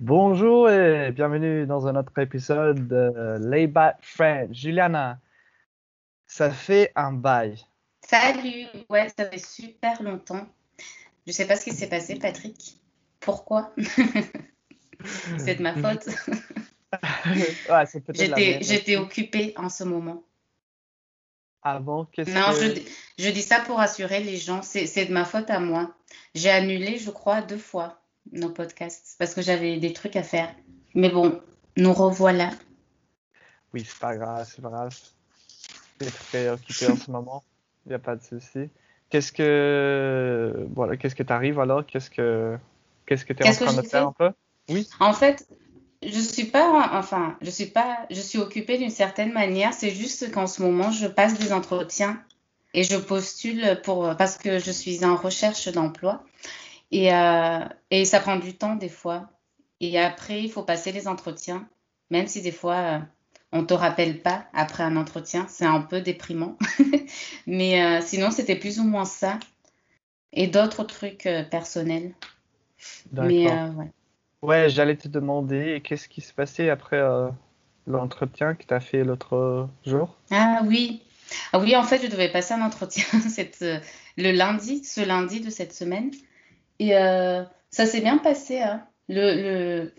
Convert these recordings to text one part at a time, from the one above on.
Bonjour et bienvenue dans un autre épisode de Layback Friend. Juliana, ça fait un bail. Salut, ouais, ça fait super longtemps. Je sais pas ce qui s'est passé, Patrick. Pourquoi? C'est de ma faute. ouais, J'étais occupée en ce moment. Ah bon, Non, que... je, je dis ça pour rassurer les gens. C'est c'est de ma faute à moi. J'ai annulé, je crois, deux fois nos podcasts parce que j'avais des trucs à faire. Mais bon, nous revoilà. Oui, c'est pas grave, c'est pas grave. Tu es très occupé en ce moment. Il n'y a pas de souci. Qu'est-ce que... Voilà, qu'est-ce que t'arrives alors? Qu'est-ce que... Qu'est-ce que tu es en train de faire un peu? Oui. En fait, je suis pas, enfin, je suis pas, je suis occupée d'une certaine manière. C'est juste qu'en ce moment, je passe des entretiens et je postule pour, parce que je suis en recherche d'emploi et, euh, et ça prend du temps des fois. Et après, il faut passer les entretiens, même si des fois, euh, on te rappelle pas après un entretien. C'est un peu déprimant. Mais euh, sinon, c'était plus ou moins ça. Et d'autres trucs personnels. Mais D'accord. ouais. Ouais, j'allais te demander qu'est-ce qui s'est passé après l'entretien que tu as fait l'autre jour? Ah oui. Ah oui, en fait, je devais passer un entretien cette, le lundi, ce lundi de cette semaine. Et euh, ça s'est bien passé, hein. Le, le,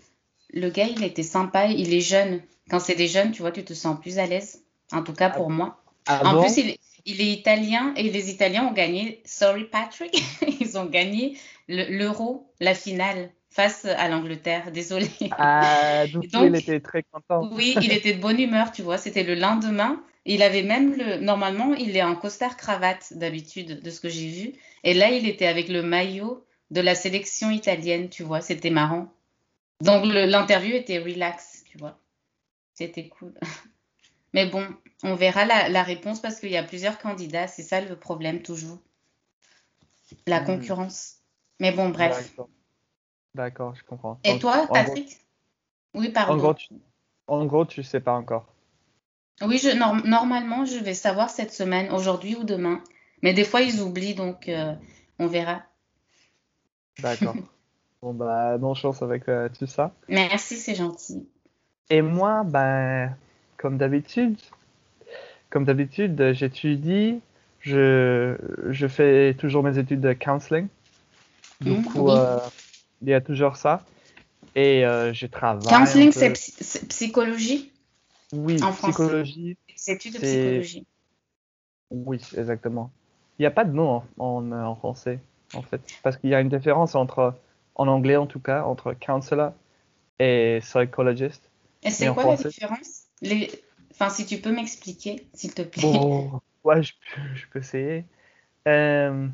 le gars, il était sympa, il est jeune. Quand c'est des jeunes, tu vois, tu te sens plus à l'aise. En tout cas Ah, pour moi. ah En plus, il, est- il est italien et les Italiens ont gagné, sorry Patrick, ils ont gagné le- l'Euro, la finale, face à l'Angleterre. Désolée. Ah, Et coup, il donc, était très content. oui, il était de bonne humeur, tu vois. C'était le lendemain. Il avait même le. Normalement, il est en costard-cravate d'habitude, de ce que j'ai vu. Et là, il était avec le maillot de la sélection italienne, tu vois. C'était marrant. Donc, l'interview était relax, tu vois. C'était cool. Mais bon, on verra la, la réponse parce qu'il y a plusieurs candidats. C'est ça le problème, toujours. La Hmm, concurrence. Mais bon, bref. d'accord, je comprends. Et toi, en gros, Patrick? Oui, en pardon. gros, tu, en gros, tu sais pas encore. Oui, je, norm- normalement, je vais savoir cette semaine, aujourd'hui ou demain. Mais des fois, ils oublient, donc euh, on verra. D'accord. Bon, bah, bonne chance avec euh, tout ça. Merci, c'est gentil. Et moi, ben, comme d'habitude, comme d'habitude, j'étudie, je, je fais toujours mes études de counseling. Du Hmm, coup, oui. euh, il y a toujours ça. Et euh, je travaille un Counseling, c'est psy- psychologie? Oui, en psychologie, C'est études de psychologie. Oui, exactement. Il n'y a pas de mot en, en, euh, en français, en fait. Parce qu'il y a une différence entre, en anglais en tout cas, entre counselor et psychologist. Et c'est quoi la différence? Les... Enfin, si tu peux m'expliquer, s'il te plaît. bon, ouais, je, peux- je peux essayer. Euh,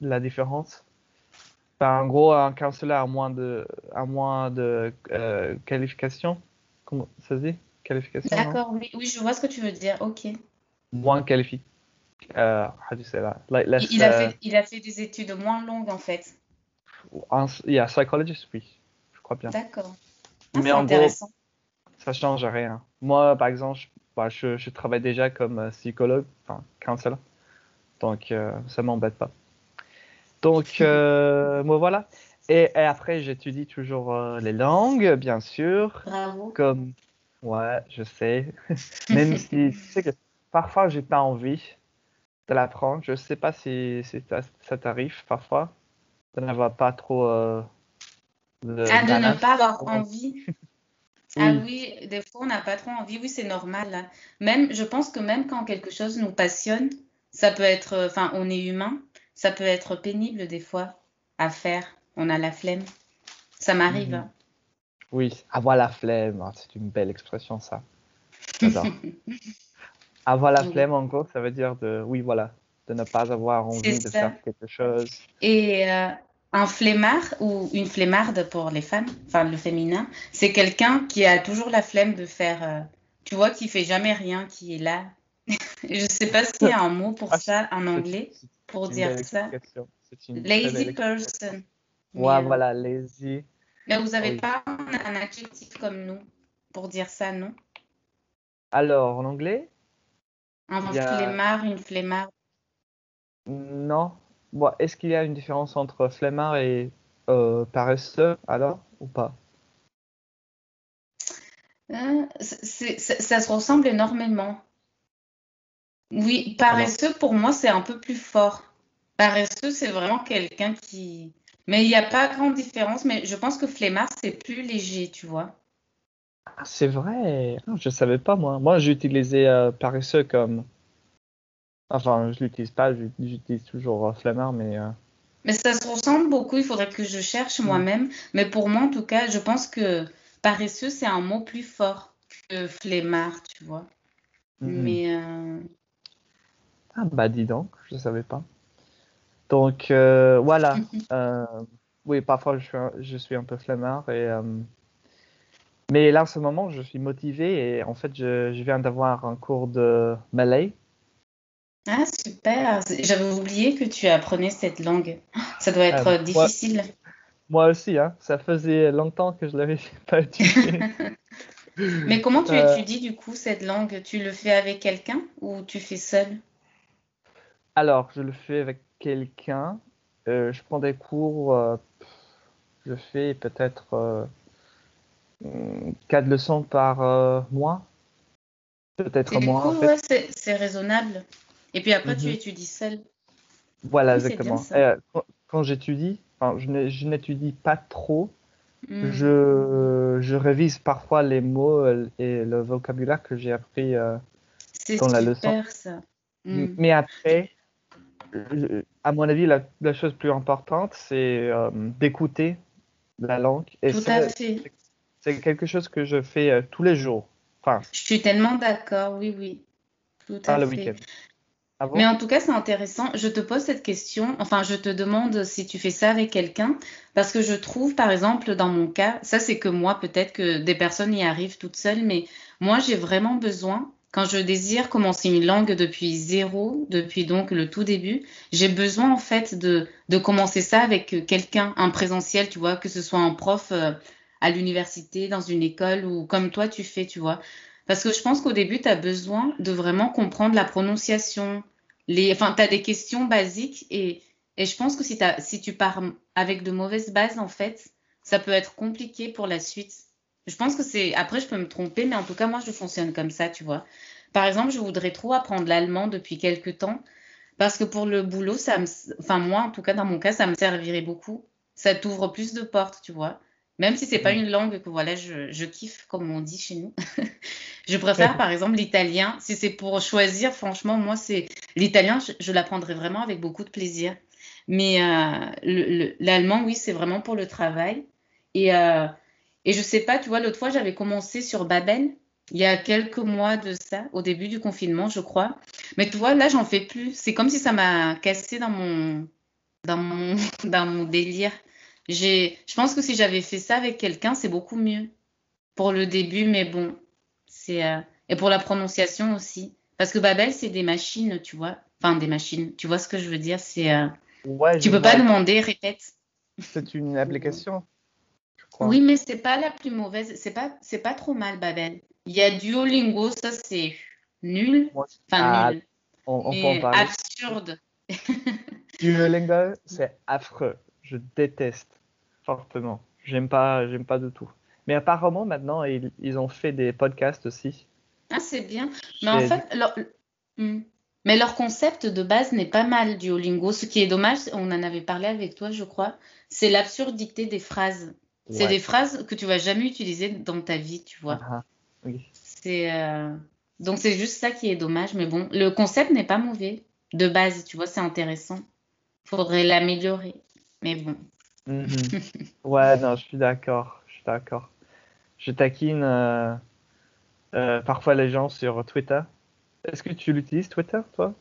la différence. Ben, en gros, un counselor a moins de, a moins de euh, qualifications. Comment ça se dit? Qualification? D'accord, oui, oui, je vois ce que tu veux dire. Ok. Moins qualifié. Euh, how do you say that? Like Il, il a fait, il a fait des études moins longues, en fait. un, yeah, psychologist, oui, je crois bien. D'accord. Ah, Mais en gros, intéressant. ça change rien. Moi, par exemple, je, bah, je, je travaille déjà comme euh, psychologue, enfin, counselor, donc euh, ça m'embête pas. Donc, euh, moi, voilà. Et, et après, j'étudie toujours euh, les langues, bien sûr, Bravo. comme, ouais, je sais, même si, tu sais que parfois, j'ai pas envie de l'apprendre. Je sais pas si, si ça, t'arrive parfois, de n'avoir pas trop euh, de Ah, de ne pas avoir envie. Ah Oui, des fois on n'a pas trop envie. Oui, c'est normal. hein. Même, je pense que même quand quelque chose nous passionne, ça peut être, euh, enfin, on est humain, ça peut être pénible des fois à faire. On a la flemme. Ça m'arrive. mhm. hein. Oui, avoir la flemme, ah, c'est une belle expression ça. Avoir la Oui, flemme, en gros, ça veut dire de, oui, voilà, de ne pas avoir envie de faire quelque chose. Et euh, un flemmard ou une flemmarde pour les femmes, enfin le féminin, c'est quelqu'un qui a toujours la flemme de faire, euh, tu vois, qui fait jamais rien, qui est là. Je sais pas s'il y a un mot pour Ah, ça en anglais pour dire ça. Lazy person. Ouais, Mais, euh, voilà, lazy. mais vous n'avez Oui. pas un, un adjectif comme nous pour dire ça, non? Alors, en anglais, Un a, flemmard, une flemmarde. non. Bon, est-ce qu'il y a une différence entre flemmard et euh, paresseux, alors, ou pas? C'est- ça se ressemble énormément. Oui, Alors, paresseux, pour moi, c'est un peu plus fort. Paresseux, c'est vraiment quelqu'un qui... Mais il n'y a pas grande différence, mais je pense que flemmard, c'est plus léger, tu vois. Ah, c'est vrai. Ah, je savais pas moi. Moi, j'utilisais euh, paresseux comme. Enfin, je l'utilise pas. j'u- J'utilise toujours euh, flemmard, mais. euh, Mais ça se ressemble beaucoup, il faudrait que je cherche mm, moi-même. Mais pour moi, en tout cas, je pense que paresseux, c'est un mot plus fort que flemmard, tu vois. mm. Mais euh, Ah bah dis donc, je savais pas. Donc voilà. Oui, parfois je suis un, je suis un peu flemmard et mais là en ce moment je suis motivé et en fait je, je viens d'avoir un cours de malais. Ah, super. J'avais oublié que tu apprenais cette langue. Ça doit Euh, être difficile. moi aussi, hein, ça faisait longtemps que je l'avais pas utilisé. Mais comment tu Euh, étudies du coup cette langue? Tu le fais avec quelqu'un ou tu fais seul? alors je le fais avec quelqu'un. Euh, je prends des cours. je fais peut-être euh, hum, quatre leçons par euh, mois, peut-être moins coup, en fait. ouais, c'est c'est raisonnable. Et puis après, tu Mhm. étudies seul. Voilà, Oui, c'est exactement. Euh, quand quand j'étudie, enfin, je n'é- je n'étudie pas trop. Hmm. Je, je révise parfois les mots euh, et le vocabulaire que j'ai appris euh, C'est dans la leçon. super ça. Hmm. Mais après, à mon avis, la, la chose plus importante, c'est d'écouter la langue. Et Tout à fait. C'est quelque chose que je fais euh, tous les jours. Enfin, Je suis tellement d'accord. Oui, oui. Tout à le week-end. Ah Mais en tout cas, c'est intéressant. Je te pose cette question, enfin, je te demande si tu fais ça avec quelqu'un, parce que je trouve, par exemple, dans mon cas, ça c'est que moi, peut-être que des personnes y arrivent toutes seules, mais moi, j'ai vraiment besoin, quand je désire commencer une langue depuis zéro, depuis donc le tout début, j'ai besoin en fait de, de commencer ça avec quelqu'un, un présentiel, tu vois, que ce soit un prof euh, à l'université, dans une école ou comme toi tu fais, tu vois. Parce que je pense qu'au début, tu as besoin de vraiment comprendre la prononciation. Les, enfin, tu as des questions basiques et, et je pense que si, si tu pars avec de mauvaises bases, en fait, ça peut être compliqué pour la suite. Je pense que c'est... Après, je peux me tromper, mais en tout cas, moi, je fonctionne comme ça, tu vois. Par exemple, je voudrais trop apprendre l'allemand depuis quelques temps parce que pour le boulot, ça me... Enfin, moi, en tout cas, dans mon cas, ça me servirait beaucoup. Ça t'ouvre plus de portes, tu vois. Même si c'est pas une langue que, voilà, je, je kiffe, comme on dit chez nous. Je préfère par exemple l'italien. Si c'est pour choisir, franchement, moi, c'est l'italien, je, je l'apprendrai vraiment avec beaucoup de plaisir. Mais euh, le- le- l'allemand, oui, c'est vraiment pour le travail. Et, euh, et je sais pas, tu vois, l'autre fois, j'avais commencé sur Babel, il y a quelques mois de ça, au début du confinement, je crois. Mais tu vois, là, j'en fais plus. C'est comme si ça m'a cassé dans mon, dans mon, dans mon délire. J'ai, je pense que si j'avais fait ça avec quelqu'un, c'est beaucoup mieux pour le début, mais bon. C'est euh, et pour la prononciation aussi. Parce que Babel, c'est des machines, tu vois. Enfin, des machines. Tu vois ce que je veux dire? C'est euh, Ouais, tu peux pas demander, répète. C'est une application, je crois. Oui, mais c'est pas la plus mauvaise. C'est pas c'est pas trop mal, Babel. Il y a Duolingo, ça c'est nul. Enfin ah, nul. on, Mais absurde. Duolingo, c'est affreux. Je déteste fortement. J'aime pas, j'aime pas du tout. Mais apparemment, maintenant, ils, ils ont fait des podcasts aussi. Ah, c'est bien. Mais en fait, leur... Hmm. Mais leur concept de base n'est pas mal, Duolingo. Ce qui est dommage, on en avait parlé avec toi, je crois, c'est l'absurdité des phrases. C'est des phrases que tu vas jamais utiliser dans ta vie, tu vois. Ah, ah. Oui. C'est euh, donc c'est juste ça qui est dommage, mais bon, le concept n'est pas mauvais de base, tu vois, c'est intéressant. Faudrait l'améliorer, mais bon. Mhm. Ouais, non, je suis d'accord. Je suis d'accord. Je taquine euh, euh, parfois les gens sur Twitter. Est-ce que tu l'utilises, Twitter, toi?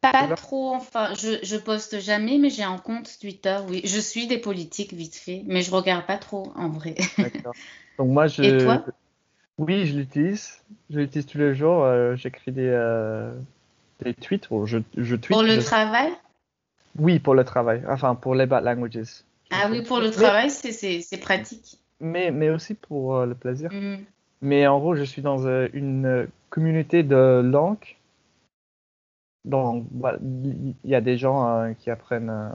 Pas trop, enfin, je, je poste jamais, mais j'ai un compte Twitter, oui. Je suis des politiques vite fait, mais je regarde pas trop en vrai. D'accord. Donc moi, Et je, toi? oui, je l'utilise. Je l'utilise tous les jours. euh, j'écris des, euh, des tweets. Ou je, je tweete. Pour le je- travail? Oui, pour le travail. Enfin, pour les bad languages. Ah oui, pour le travail, c'est pratique. Mais, mais aussi pour euh, le plaisir. Hmm. Mais en gros, je suis dans euh, une communauté de langues. Donc, il y a des gens euh, qui apprennent euh,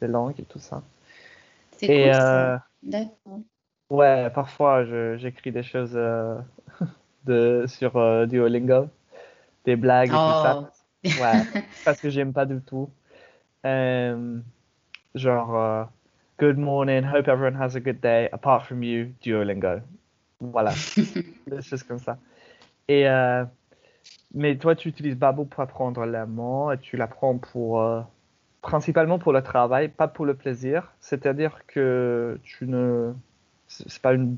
des langues et tout ça. C'est cool euh. D'accord. Ouais, parfois j'écris des choses de, sur Duolingo, des blagues et tout ça. Oh. Ouais, parce que j'aime pas du tout. Genre, good morning, hope everyone has a good day, apart from you, Duolingo. Voilà, des choses comme ça. Et, mais toi, tu utilises Babo pour apprendre l'allemand et tu l'apprends pour principalement pour le travail, pas pour le plaisir. C'est-à-dire que tu ne c'est pas une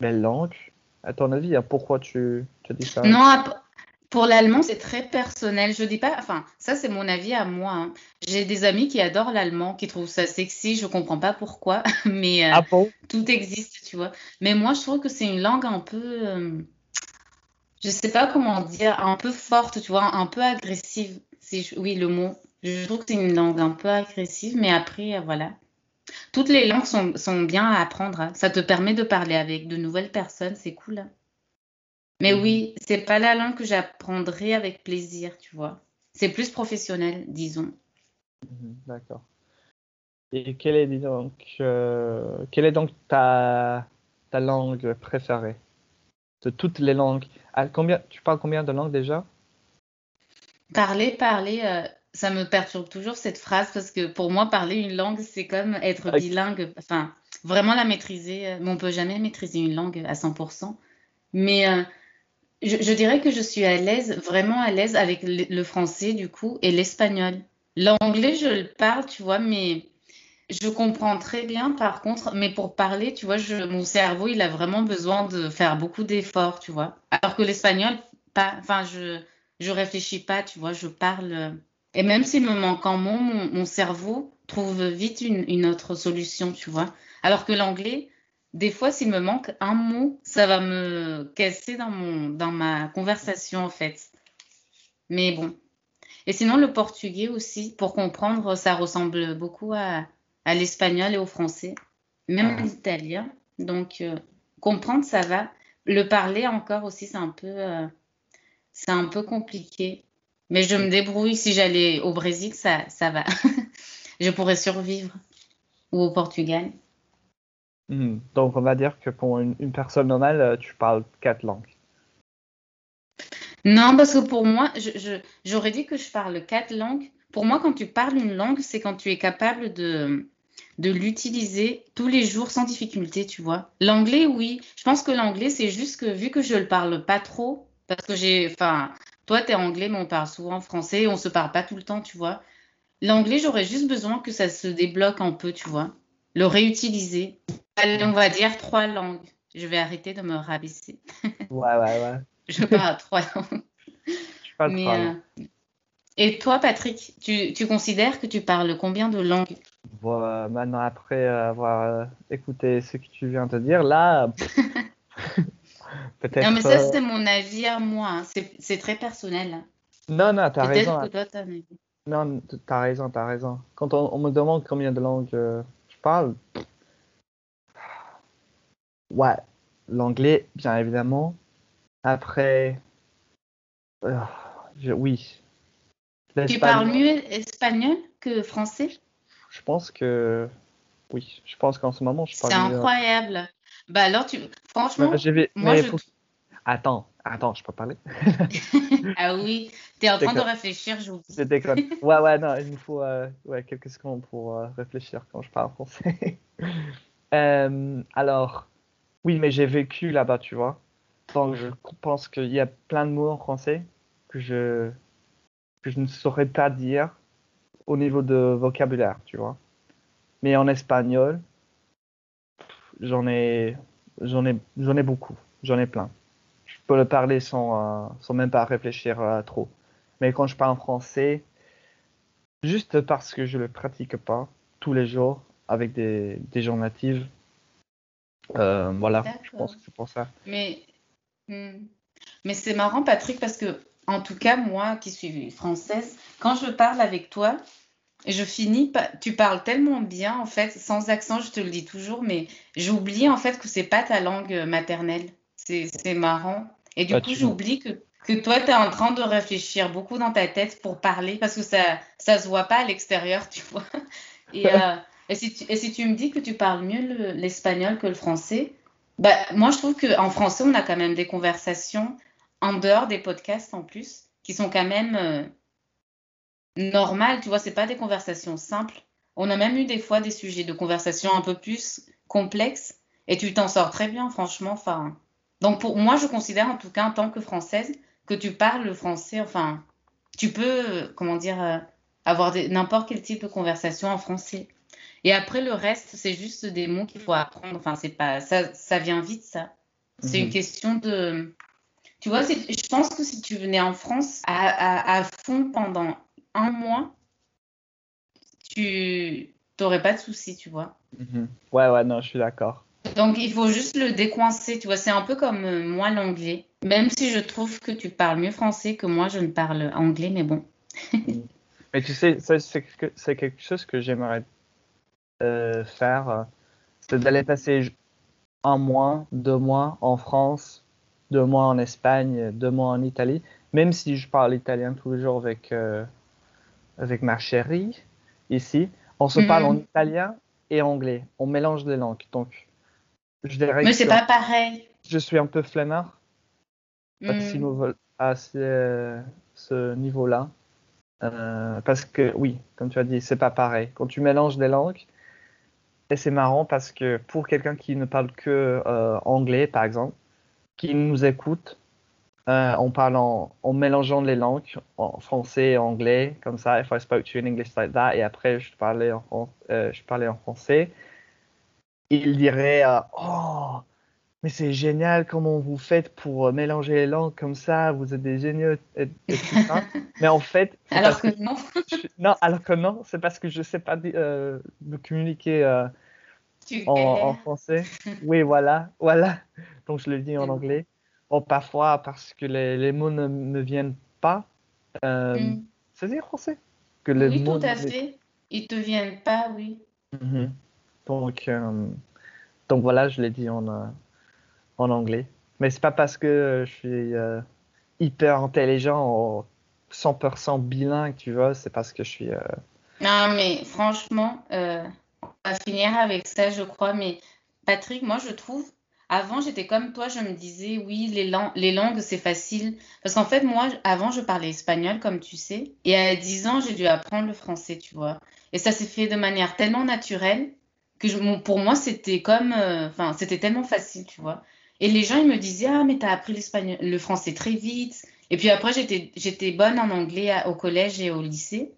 belle langue. À ton avis, hein, pourquoi tu te dis ça? Non, pour l'allemand, c'est très personnel. Je dis pas, enfin, ça c'est mon avis à moi. Hein. J'ai des amis qui adorent l'allemand, qui trouvent ça sexy. Je comprends pas pourquoi, mais euh, ah tout existe, tu vois. Mais moi, je trouve que c'est une langue un peu, euh, je sais pas comment dire, un peu forte, tu vois, un peu agressive. Oui, le mot. Je trouve que c'est une langue un peu agressive, mais après, euh, voilà. Toutes les langues sont, bien à apprendre. Hein. Ça te permet de parler avec de nouvelles personnes, c'est cool. Hein. Mais oui, c'est pas la langue que j'apprendrai avec plaisir, tu vois. C'est plus professionnel, disons. Mhm, d'accord. Et quelle est, donc, euh, quelle est donc ta, ta langue préférée? De toutes les langues combien, Tu parles combien de langues déjà? Parler, parler, euh, ça me perturbe toujours cette phrase parce que pour moi, parler une langue, c'est comme être bilingue. Enfin, vraiment la maîtriser. Euh, mais on peut jamais maîtriser une langue à 100%. Mais euh, je, dirais que je suis à l'aise, vraiment à l'aise avec le, français du coup et l'espagnol. L'anglais, je le parle, tu vois, mais je comprends très bien par contre. Mais pour parler, tu vois, je, mon cerveau, il a vraiment besoin de faire beaucoup d'efforts, tu vois. Alors que l'espagnol, pas. Enfin, je je réfléchis pas, tu vois, je parle et même s'il me manque un mot, mon, cerveau trouve vite une, autre solution, tu vois. Alors que l'anglais, des fois, s'il me manque un mot, ça va me casser dans, mon, dans ma conversation, en fait. Mais bon. Et sinon, le portugais aussi, pour comprendre, ça ressemble beaucoup à, l'espagnol et au français, même ah. l'italien. Donc, euh, comprendre, ça va. Le parler encore aussi, c'est un peu, euh, c'est un peu compliqué. Mais je me débrouille. Si j'allais au Brésil, ça, ça va. je pourrais survivre. Ou au Portugal. Hmm. Donc, on va dire que pour une, personne normale, euh, tu parles quatre langues. Non, parce que pour moi, j'aurais dit que je parle quatre langues. Pour moi, quand tu parles une langue, c'est quand tu es capable de, de l'utiliser tous les jours sans difficulté, tu vois. L'anglais, oui. Je pense que l'anglais, c'est juste que vu que je le parle pas trop, parce que j'ai, enfin, toi, tu es anglais, mais on parle souvent français. On se parle pas tout le temps, tu vois. L'anglais, j'aurais juste besoin que ça se débloque un peu, tu vois. Le réutiliser. Allez, on va dire trois langues. Je vais arrêter de me rabaisser. Ouais, ouais, ouais. je parle trois langues. Je parle trois langues. Euh, et toi, Patrick, tu, tu, considères que tu parles combien de langues? Bon, Maintenant, après avoir euh, écouté ce que tu viens de dire, là, Non, mais ça, c'est mon avis à moi. Hein. C'est très personnel. Hein. Non, non, t'as raison. Que toi, as non, t'as raison, t'as raison. Quand on, me demande combien de langues euh, parle, ouais, l'anglais, bien évidemment. Après, euh, oui. Tu parles mieux espagnol que français? Je pense que oui. Je pense qu'en ce moment, je parle. C'est incroyable. Bah alors, tu... franchement, moi, je... Attends, attends, je peux parler? Ah oui, tu es en train de réfléchir, je vous Je déconne. Ouais, ouais, non, il me faut euh, ouais, quelques secondes pour euh, réfléchir quand je parle français. euh, alors, oui, mais j'ai vécu là-bas, tu vois. Donc, je pense qu'il y a plein de mots en français que je, que je ne saurais pas dire au niveau de vocabulaire, tu vois. Mais en espagnol, j'en ai, j'en ai, j'en ai beaucoup, j'en ai plein. Je peux le parler sans, euh, sans même pas réfléchir euh, trop. Mais quand je parle en français, juste parce que je le pratique pas tous les jours avec des, des gens natifs, euh, voilà, je pense que c'est pour ça. Mais, hmm. mais c'est marrant, Patrick, parce que en tout cas, moi qui suis française, quand je parle avec toi, je finis, tu parles tellement bien, en fait, sans accent, je te le dis toujours, mais j'oublie en fait que c'est pas ta langue maternelle. C'est marrant. Et du coup, j'oublie que, que toi, tu es en train de réfléchir beaucoup dans ta tête pour parler, parce que ça ça se voit pas à l'extérieur, tu vois. Et, euh, et, si tu, et si tu me dis que tu parles mieux l'espagnol que le français, Bah, moi, je trouve qu'en français, on a quand même des conversations en dehors des podcasts en plus, qui sont quand même euh, normales. Tu vois, c'est pas des conversations simples. On a même eu des fois des sujets de conversation un peu plus complexes et tu t'en sors très bien, franchement. Enfin, donc pour moi, je considère en tout cas en tant que française que tu parles le français. Enfin, tu peux, euh, comment dire, euh, avoir n'importe quel type de conversation en français. Et après, le reste, c'est juste des mots qu'il faut apprendre. Enfin, c'est pas, ça, ça vient vite, ça. C'est une mhm. question de. Tu vois, je pense que si tu venais en France à, à, fond pendant un mois, tu n'aurais pas de soucis, tu vois. Mhm. Ouais, ouais, non, je suis d'accord. Donc, il faut juste le décoincer, tu vois. C'est un peu comme euh, moi, l'anglais. Même si je trouve que tu parles mieux français que moi, je ne parle anglais, mais bon. mais tu sais, c'est quelque chose que j'aimerais euh, faire, euh, c'est d'aller passer un mois, deux mois en France, deux mois en Espagne, deux mois en Italie, même si je parle italien tous les jours avec, euh, avec ma chérie ici, on se parle en italien et anglais. On mélange les langues. Donc, je dirais Mais c'est pas pareil. Je suis un peu flemmard à, mhm. à ce, niveau-là. parce que, oui, comme tu as dit, c'est pas pareil. Quand tu mélanges des langues, et c'est marrant parce que pour quelqu'un qui ne parle que euh, anglais, par exemple, qui nous écoute euh, en parlant, en mélangeant les langues, en français et anglais, comme ça, if I spoke to you in English like that, et après je parlais en, euh, je parlais en français, il dirait Oh, mais c'est génial comment vous faites pour mélanger les langues comme ça, vous êtes des géniaux et, tout ça. mais en fait. Alors que, non. non, alors que non, c'est parce que je ne sais pas me communiquer en, français. Oui, voilà, voilà. Donc je le dis en anglais. Ou parfois parce que les, les, mots ne me viennent pas. Euh, mm. C'est français que les Oui, tout à fait. Ils te viennent pas, oui. Mhm. Donc, euh, donc voilà, je l'ai dit en, euh, en anglais. Mais c'est pas parce que je suis euh, hyper intelligent ou 100% bilingue, tu vois, c'est parce que je suis. Non, mais franchement, on va finir avec ça, je crois. Mais Patrick, moi, je trouve, avant, j'étais comme toi, je me disais, oui, les, les langues, c'est facile. Parce qu'en fait, moi, avant, je parlais espagnol, comme tu sais. Et à 10 ans, j'ai dû apprendre le français, tu vois. Et ça s'est fait de manière tellement naturelle que pour moi, c'était comme. Euh, enfin, c'était tellement facile, tu vois. Et les gens, ils me disaient, ah, mais t'as appris l'espagnol, le français très vite. Et puis après, j'étais bonne en anglais au collège et au lycée.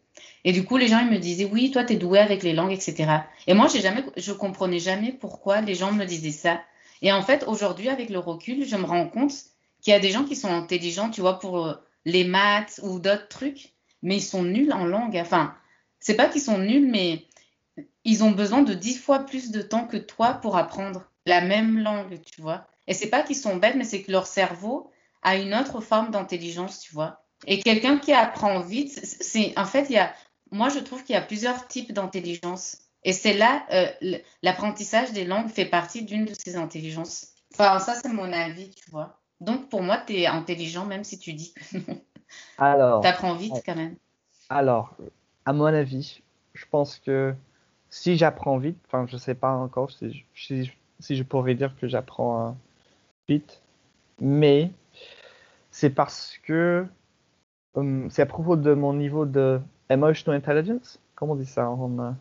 Et du coup, les gens ils me disaient oui, toi tu es doué avec les langues, etc. Et moi, j'ai jamais, je comprenais jamais pourquoi les gens me disaient ça. Et en fait, aujourd'hui, avec le recul, je me rends compte qu'il y a des gens qui sont intelligents, tu vois, pour euh, les maths ou d'autres trucs, mais ils sont nuls en langue. Enfin, c'est pas qu'ils sont nuls, mais ils ont besoin de dix fois plus de temps que toi pour apprendre la même langue, tu vois. Et c'est pas qu'ils sont bêtes, mais c'est que leur cerveau a une autre forme d'intelligence, tu vois. Et quelqu'un qui apprend vite, c'est en fait, il y a moi, je trouve qu'il y a plusieurs types d'intelligence. Et c'est là, euh, l'apprentissage des langues fait partie d'une de ces intelligences. Enfin, ça, c'est mon avis, tu vois. Donc, pour moi, tu es intelligent, même si tu dis que non. Alors. Tu apprends vite quand même. Alors, à mon avis, je pense que si j'apprends vite, enfin, je ne sais pas encore si, si, je pourrais dire que j'apprends euh, vite, mais c'est parce que hum, c'est à propos de mon niveau de Emotional intelligence Comment on dit ça en, en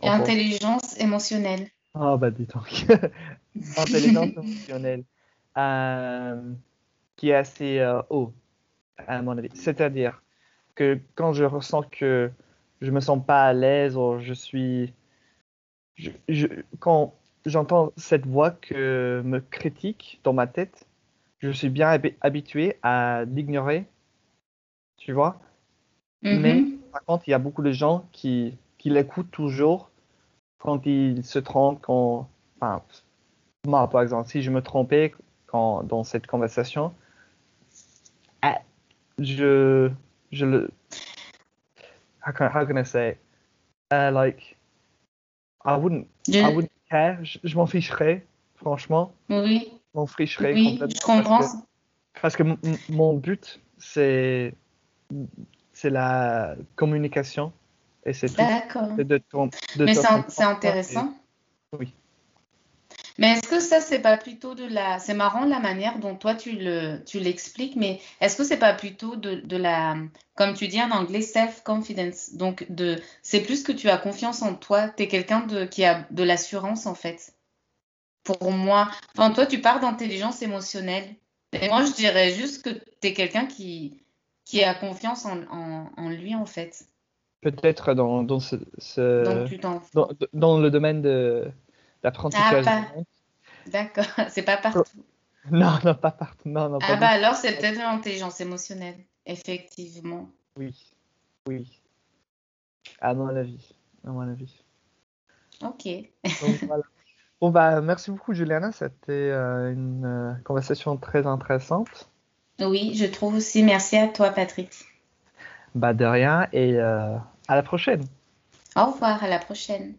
Intelligence émotionnelle. Ah, bah dis donc. Intelligence émotionnelle. Euh, qui est assez euh, haut, à mon avis. C'est-à-dire que quand je ressens que je me sens pas à l'aise ou je suis. Je, quand j'entends cette voix que me critique dans ma tête, je suis bien habitué à l'ignorer, tu vois. Mais mm-hmm. Par contre, il y a beaucoup de gens qui, qui l'écoutent toujours quand ils se trompent, quand, enfin, moi, par exemple, si je me trompais quand, dans cette conversation, ah, je, je le, how can, how can I say, uh, like, I wouldn't, I wouldn't care, je, m'en ficherais, franchement. Oui. Je m'en ficherais oui, Je comprends. Parce que, parce que mon but, c'est c'est la communication. Et c'est D'accord. Mais c'est intéressant. Oui. Mais est-ce que ça, c'est pas plutôt de la... C'est marrant la manière dont toi, tu le, tu l'expliques, mais est-ce que c'est pas plutôt de, de la... Comme tu dis en anglais, self-confidence? Donc, de... c'est plus que tu as confiance en toi. Tu es quelqu'un de... qui a de l'assurance, en fait. Pour moi. Enfin, toi, tu pars d'intelligence émotionnelle. Et moi, je dirais juste que tu es quelqu'un qui... qui a confiance en, en, en lui, en fait. Peut-être dans, dans, ce. Donc, dans, dans le domaine de l'apprentissage. Ah, pas- D'accord, c'est pas partout. Non, non, pas partout. Non, non, Ah bah alors, c'est peut-être l'intelligence émotionnelle, effectivement. Oui, oui. À mon avis. À mon avis. Ok. Donc, voilà. Bon, bah, merci beaucoup, Juliana. C'était euh, une euh, conversation très intéressante. Oui, je trouve aussi. Merci à toi, Patrick. Bah, de rien et euh, à la prochaine. Au revoir, à la prochaine.